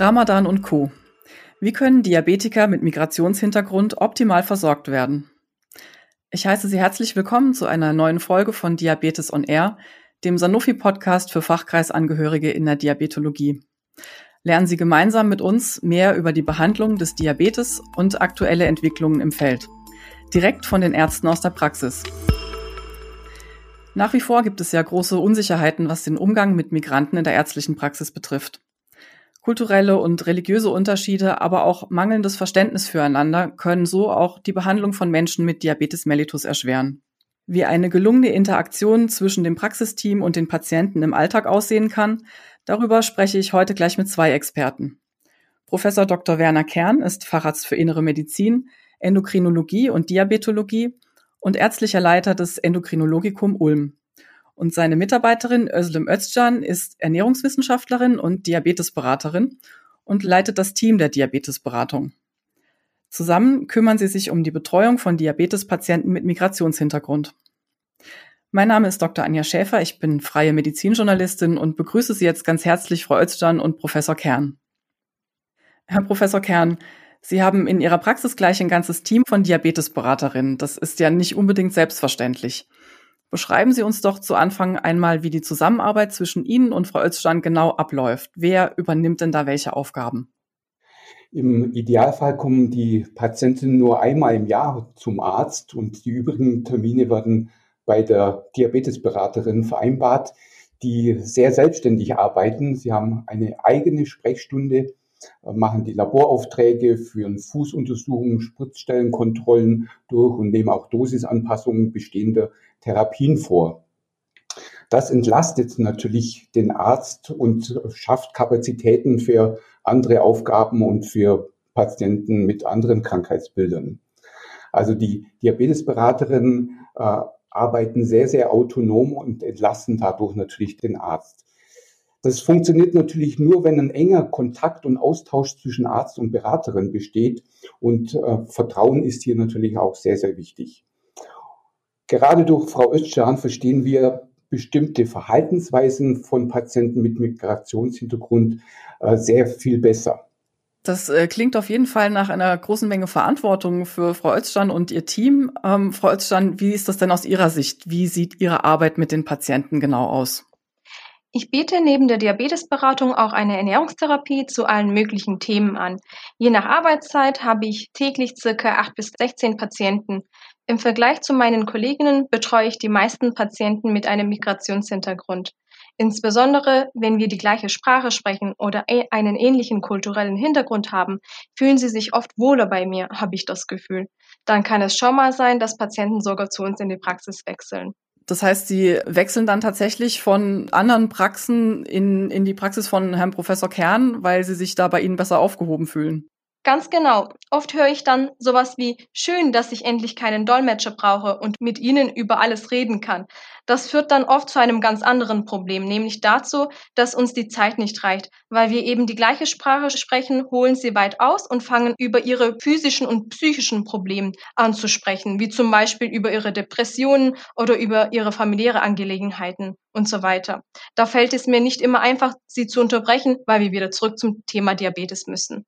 Ramadan und Co. Wie können Diabetiker mit Migrationshintergrund optimal versorgt werden? Ich heiße Sie herzlich willkommen zu einer neuen Folge von Diabetes on Air, dem Sanofi-Podcast für Fachkreisangehörige in der Diabetologie. Lernen Sie gemeinsam mit uns mehr über die Behandlung des Diabetes und aktuelle Entwicklungen im Feld. Direkt von den Ärzten aus der Praxis. Nach wie vor gibt es ja große Unsicherheiten, was den Umgang mit Migranten in der ärztlichen Praxis betrifft. Kulturelle und religiöse Unterschiede, aber auch mangelndes Verständnis füreinander können so auch die Behandlung von Menschen mit Diabetes mellitus erschweren. Wie eine gelungene Interaktion zwischen dem Praxisteam und den Patienten im Alltag aussehen kann, darüber spreche ich heute gleich mit zwei Experten. Professor Dr. Werner Kern ist Facharzt für Innere Medizin, Endokrinologie und Diabetologie und ärztlicher Leiter des Endokrinologikum Ulm. Und seine Mitarbeiterin Özlem Özcan ist Ernährungswissenschaftlerin und Diabetesberaterin und leitet das Team der Diabetesberatung. Zusammen kümmern sie sich um die Betreuung von Diabetespatienten mit Migrationshintergrund. Mein Name ist Dr. Anja Schäfer, ich bin freie Medizinjournalistin und begrüße Sie jetzt ganz herzlich, Frau Özcan und Professor Kern. Herr Professor Kern, Sie haben in Ihrer Praxis gleich ein ganzes Team von Diabetesberaterinnen. Das ist ja nicht unbedingt selbstverständlich. Beschreiben Sie uns doch zu Anfang einmal, wie die Zusammenarbeit zwischen Ihnen und Frau Özcan genau abläuft. Wer übernimmt denn da welche Aufgaben? Im Idealfall kommen die Patienten nur einmal im Jahr zum Arzt und die übrigen Termine werden bei der Diabetesberaterin vereinbart, die sehr selbstständig arbeiten. Sie haben eine eigene Sprechstunde, machen die Laboraufträge, führen Fußuntersuchungen, Spritzstellenkontrollen durch und nehmen auch Dosisanpassungen bestehender Therapien vor. Das entlastet natürlich den Arzt und schafft Kapazitäten für andere Aufgaben und für Patienten mit anderen Krankheitsbildern. Also die Diabetesberaterinnen äh, arbeiten sehr, sehr autonom und entlasten dadurch natürlich den Arzt. Das funktioniert natürlich nur, wenn ein enger Kontakt und Austausch zwischen Arzt und Beraterin besteht. Und äh, Vertrauen ist hier natürlich auch sehr, sehr wichtig. Gerade durch Frau Özcan verstehen wir bestimmte Verhaltensweisen von Patienten mit Migrationshintergrund äh, sehr viel besser. Das äh, klingt auf jeden Fall nach einer großen Menge Verantwortung für Frau Özcan und ihr Team. Ähm, Frau Özcan, wie ist das denn aus Ihrer Sicht? Wie sieht Ihre Arbeit mit den Patienten genau aus? Ich biete neben der Diabetesberatung auch eine Ernährungstherapie zu allen möglichen Themen an. Je nach Arbeitszeit habe ich täglich circa 8 bis 16 Patienten. Im Vergleich zu meinen Kolleginnen betreue ich die meisten Patienten mit einem Migrationshintergrund. Insbesondere wenn wir die gleiche Sprache sprechen oder einen ähnlichen kulturellen Hintergrund haben, fühlen sie sich oft wohler bei mir, habe ich das Gefühl. Dann kann es schon mal sein, dass Patienten sogar zu uns in die Praxis wechseln. Das heißt, Sie wechseln dann tatsächlich von anderen Praxen in, in die Praxis von Herrn Professor Kern, weil Sie sich da bei Ihnen besser aufgehoben fühlen. Ganz genau. Oft höre ich dann sowas wie schön, dass ich endlich keinen Dolmetscher brauche und mit Ihnen über alles reden kann. Das führt dann oft zu einem ganz anderen Problem, nämlich dazu, dass uns die Zeit nicht reicht. Weil wir eben die gleiche Sprache sprechen, holen sie weit aus und fangen über ihre physischen und psychischen Probleme anzusprechen, wie zum Beispiel über ihre Depressionen oder über ihre familiäre Angelegenheiten und so weiter. Da fällt es mir nicht immer einfach, sie zu unterbrechen, weil wir wieder zurück zum Thema Diabetes müssen.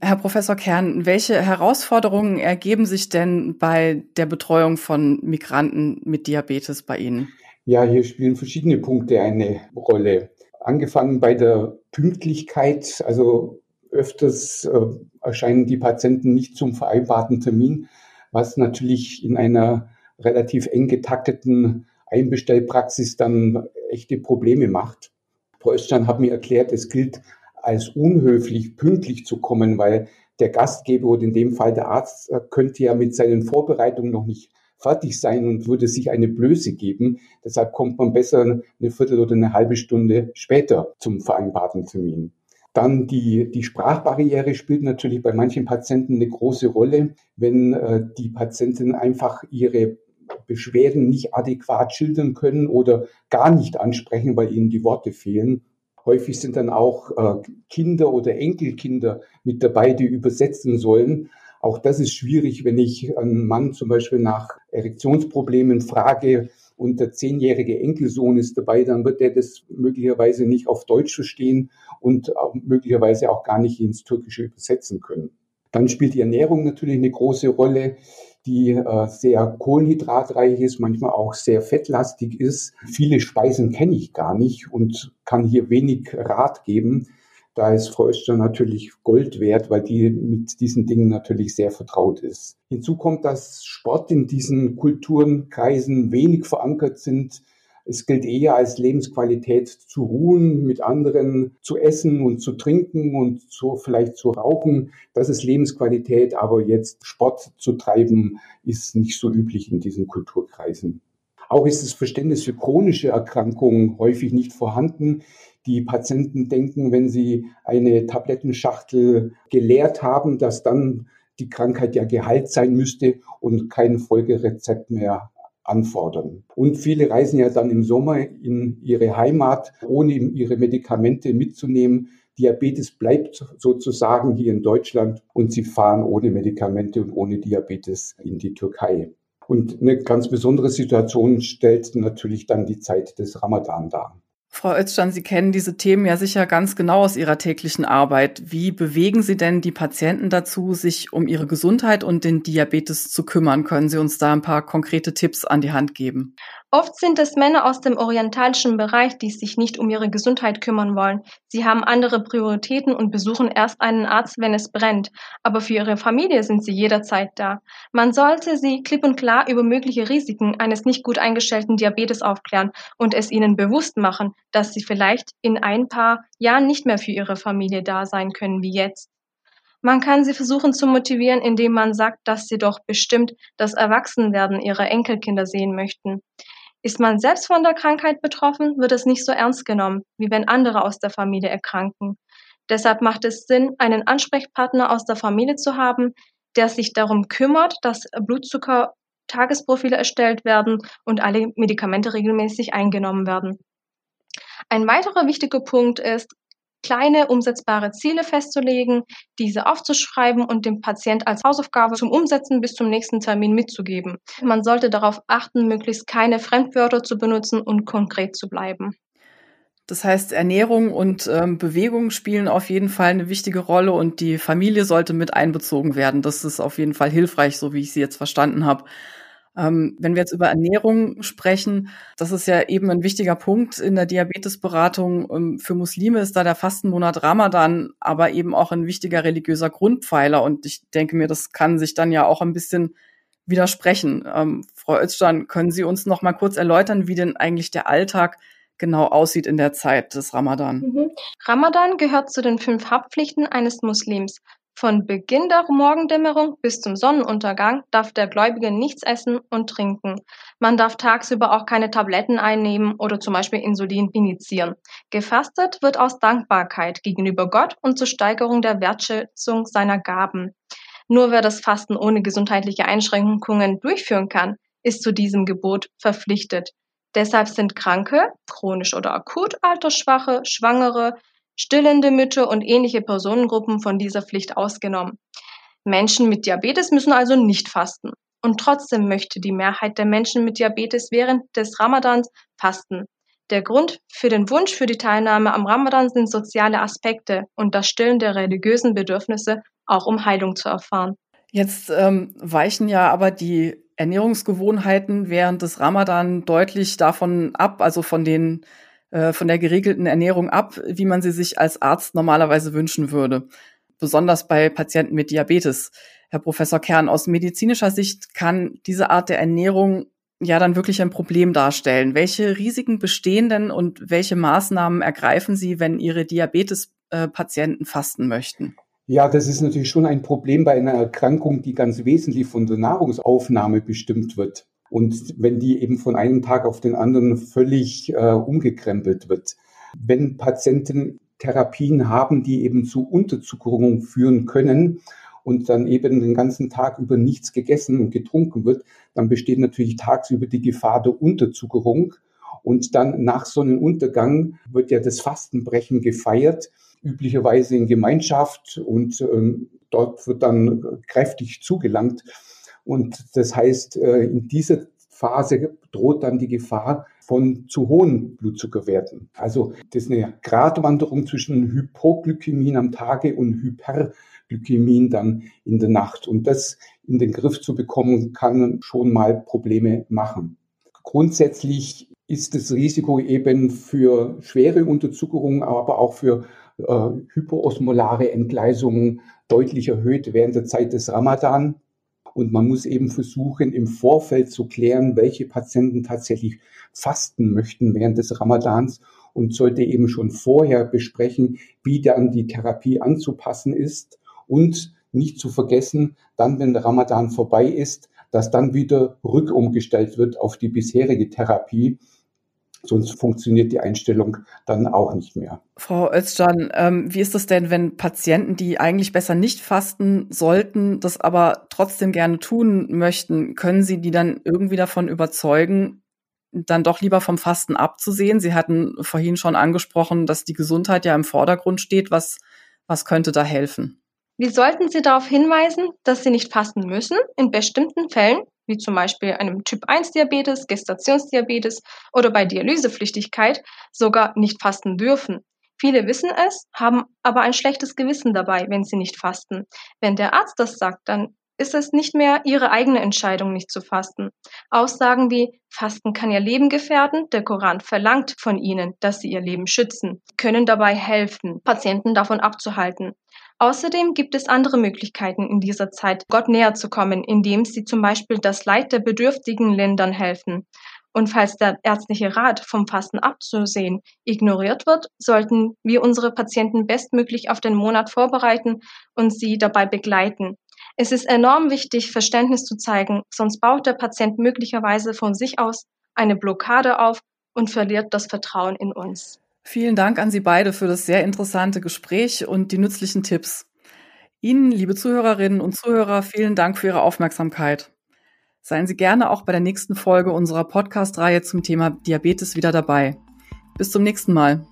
Herr Professor Kern, welche Herausforderungen ergeben sich denn bei der Betreuung von Migranten mit Diabetes bei Ihnen? Ja, hier spielen verschiedene Punkte eine Rolle. Angefangen bei der Pünktlichkeit, also öfters äh, erscheinen die Patienten nicht zum vereinbarten Termin, was natürlich in einer relativ eng getakteten Einbestellpraxis dann echte Probleme macht. Frau Östern hat mir erklärt, es gilt als unhöflich pünktlich zu kommen, weil der Gastgeber oder in dem Fall der Arzt äh, könnte ja mit seinen Vorbereitungen noch nicht fertig sein und würde sich eine Blöße geben. Deshalb kommt man besser eine Viertel oder eine halbe Stunde später zum vereinbarten Termin. Dann die, die Sprachbarriere spielt natürlich bei manchen Patienten eine große Rolle, wenn äh, die Patienten einfach ihre Beschwerden nicht adäquat schildern können oder gar nicht ansprechen, weil ihnen die Worte fehlen. Häufig sind dann auch äh, Kinder oder Enkelkinder mit dabei, die übersetzen sollen. Auch das ist schwierig, wenn ich einen Mann zum Beispiel nach Erektionsproblemen frage und der zehnjährige Enkelsohn ist dabei, dann wird er das möglicherweise nicht auf Deutsch verstehen und möglicherweise auch gar nicht ins Türkische übersetzen können. Dann spielt die Ernährung natürlich eine große Rolle, die äh, sehr kohlenhydratreich ist, manchmal auch sehr fettlastig ist. Viele Speisen kenne ich gar nicht und kann hier wenig Rat geben. Da ist Frau Öster natürlich Gold wert, weil die mit diesen Dingen natürlich sehr vertraut ist. Hinzu kommt, dass Sport in diesen Kulturenkreisen wenig verankert sind. Es gilt eher als Lebensqualität zu ruhen, mit anderen zu essen und zu trinken und so vielleicht zu rauchen. Das ist Lebensqualität, aber jetzt Sport zu treiben ist nicht so üblich in diesen Kulturkreisen. Auch ist das Verständnis für chronische Erkrankungen häufig nicht vorhanden. Die Patienten denken, wenn sie eine Tablettenschachtel geleert haben, dass dann die Krankheit ja geheilt sein müsste und kein Folgerezept mehr anfordern. Und viele reisen ja dann im Sommer in ihre Heimat, ohne ihre Medikamente mitzunehmen. Diabetes bleibt sozusagen hier in Deutschland und sie fahren ohne Medikamente und ohne Diabetes in die Türkei. Und eine ganz besondere Situation stellt natürlich dann die Zeit des Ramadan dar. Frau Özcan, Sie kennen diese Themen ja sicher ganz genau aus Ihrer täglichen Arbeit. Wie bewegen Sie denn die Patienten dazu, sich um ihre Gesundheit und den Diabetes zu kümmern? Können Sie uns da ein paar konkrete Tipps an die Hand geben? Oft sind es Männer aus dem orientalischen Bereich, die sich nicht um ihre Gesundheit kümmern wollen. Sie haben andere Prioritäten und besuchen erst einen Arzt, wenn es brennt. Aber für ihre Familie sind sie jederzeit da. Man sollte sie klipp und klar über mögliche Risiken eines nicht gut eingestellten Diabetes aufklären und es ihnen bewusst machen, dass sie vielleicht in ein paar Jahren nicht mehr für ihre Familie da sein können wie jetzt. Man kann sie versuchen zu motivieren, indem man sagt, dass sie doch bestimmt das Erwachsenwerden ihrer Enkelkinder sehen möchten. Ist man selbst von der Krankheit betroffen, wird es nicht so ernst genommen, wie wenn andere aus der Familie erkranken. Deshalb macht es Sinn, einen Ansprechpartner aus der Familie zu haben, der sich darum kümmert, dass Blutzucker-Tagesprofile erstellt werden und alle Medikamente regelmäßig eingenommen werden. Ein weiterer wichtiger Punkt ist, kleine umsetzbare Ziele festzulegen, diese aufzuschreiben und dem Patient als Hausaufgabe zum Umsetzen bis zum nächsten Termin mitzugeben. Man sollte darauf achten, möglichst keine Fremdwörter zu benutzen und konkret zu bleiben. Das heißt, Ernährung und ähm, Bewegung spielen auf jeden Fall eine wichtige Rolle und die Familie sollte mit einbezogen werden. Das ist auf jeden Fall hilfreich, so wie ich sie jetzt verstanden habe. Ähm, wenn wir jetzt über Ernährung sprechen, das ist ja eben ein wichtiger Punkt in der Diabetesberatung. Ähm, für Muslime ist da der Fastenmonat Ramadan aber eben auch ein wichtiger religiöser Grundpfeiler. Und ich denke mir, das kann sich dann ja auch ein bisschen widersprechen. Ähm, Frau Özcan, können Sie uns noch mal kurz erläutern, wie denn eigentlich der Alltag genau aussieht in der Zeit des Ramadan? Mhm. Ramadan gehört zu den fünf Hauptpflichten eines Muslims. Von Beginn der Morgendämmerung bis zum Sonnenuntergang darf der Gläubige nichts essen und trinken. Man darf tagsüber auch keine Tabletten einnehmen oder zum Beispiel Insulin initiieren. Gefastet wird aus Dankbarkeit gegenüber Gott und zur Steigerung der Wertschätzung seiner Gaben. Nur wer das Fasten ohne gesundheitliche Einschränkungen durchführen kann, ist zu diesem Gebot verpflichtet. Deshalb sind Kranke, chronisch oder akut Altersschwache, Schwangere, stillende Mütter und ähnliche Personengruppen von dieser Pflicht ausgenommen. Menschen mit Diabetes müssen also nicht fasten. Und trotzdem möchte die Mehrheit der Menschen mit Diabetes während des Ramadans fasten. Der Grund für den Wunsch für die Teilnahme am Ramadan sind soziale Aspekte und das Stillen der religiösen Bedürfnisse, auch um Heilung zu erfahren. Jetzt ähm, weichen ja aber die Ernährungsgewohnheiten während des Ramadan deutlich davon ab, also von den äh, von der geregelten Ernährung ab, wie man sie sich als Arzt normalerweise wünschen würde. Besonders bei Patienten mit Diabetes. Herr Professor Kern, aus medizinischer Sicht kann diese Art der Ernährung ja dann wirklich ein Problem darstellen. Welche Risiken bestehen denn und welche Maßnahmen ergreifen Sie, wenn Ihre Diabetespatienten fasten möchten? Ja, das ist natürlich schon ein Problem bei einer Erkrankung, die ganz wesentlich von der Nahrungsaufnahme bestimmt wird. Und wenn die eben von einem Tag auf den anderen völlig äh, umgekrempelt wird. Wenn Patienten Therapien haben, die eben zu Unterzuckerung führen können und dann eben den ganzen Tag über nichts gegessen und getrunken wird, dann besteht natürlich tagsüber die Gefahr der Unterzuckerung. Und dann nach Sonnenuntergang wird ja das Fastenbrechen gefeiert, üblicherweise in Gemeinschaft und ähm, dort wird dann kräftig zugelangt. Und das heißt, äh, in dieser Phase droht dann die Gefahr von zu hohen Blutzuckerwerten. Also das ist eine Gratwanderung zwischen Hypoglykämien am Tage und Hyperglykämien dann in der Nacht. Und das in den Griff zu bekommen, kann schon mal Probleme machen. Grundsätzlich ist das Risiko eben für schwere Unterzuckerung, aber auch für äh, hypoosmolare Entgleisungen deutlich erhöht während der Zeit des Ramadan. Und man muss eben versuchen, im Vorfeld zu klären, welche Patienten tatsächlich fasten möchten während des Ramadans und sollte eben schon vorher besprechen, wie dann die Therapie anzupassen ist. Und nicht zu vergessen, dann, wenn der Ramadan vorbei ist, dass dann wieder rückumgestellt wird auf die bisherige Therapie, Sonst funktioniert die Einstellung dann auch nicht mehr. Frau Özcan, ähm, wie ist das denn, wenn Patienten, die eigentlich besser nicht fasten sollten, das aber trotzdem gerne tun möchten, können Sie die dann irgendwie davon überzeugen, dann doch lieber vom Fasten abzusehen? Sie hatten vorhin schon angesprochen, dass die Gesundheit ja im Vordergrund steht. Was, was könnte da helfen? Wir sollten Sie darauf hinweisen, dass Sie nicht fasten müssen, in bestimmten Fällen wie zum Beispiel einem Typ-1-Diabetes, Gestationsdiabetes oder bei Dialysepflichtigkeit sogar nicht fasten dürfen. Viele wissen es, haben aber ein schlechtes Gewissen dabei, wenn sie nicht fasten. Wenn der Arzt das sagt, dann ist es nicht mehr ihre eigene Entscheidung, nicht zu fasten. Aussagen wie Fasten kann ihr Leben gefährden, der Koran verlangt von ihnen, dass sie ihr Leben schützen, können dabei helfen, Patienten davon abzuhalten. Außerdem gibt es andere Möglichkeiten in dieser Zeit, Gott näher zu kommen, indem sie zum Beispiel das Leid der bedürftigen Ländern helfen. Und falls der ärztliche Rat vom Fasten abzusehen ignoriert wird, sollten wir unsere Patienten bestmöglich auf den Monat vorbereiten und sie dabei begleiten. Es ist enorm wichtig, Verständnis zu zeigen, sonst baut der Patient möglicherweise von sich aus eine Blockade auf und verliert das Vertrauen in uns. Vielen Dank an Sie beide für das sehr interessante Gespräch und die nützlichen Tipps. Ihnen, liebe Zuhörerinnen und Zuhörer, vielen Dank für Ihre Aufmerksamkeit. Seien Sie gerne auch bei der nächsten Folge unserer Podcast-Reihe zum Thema Diabetes wieder dabei. Bis zum nächsten Mal.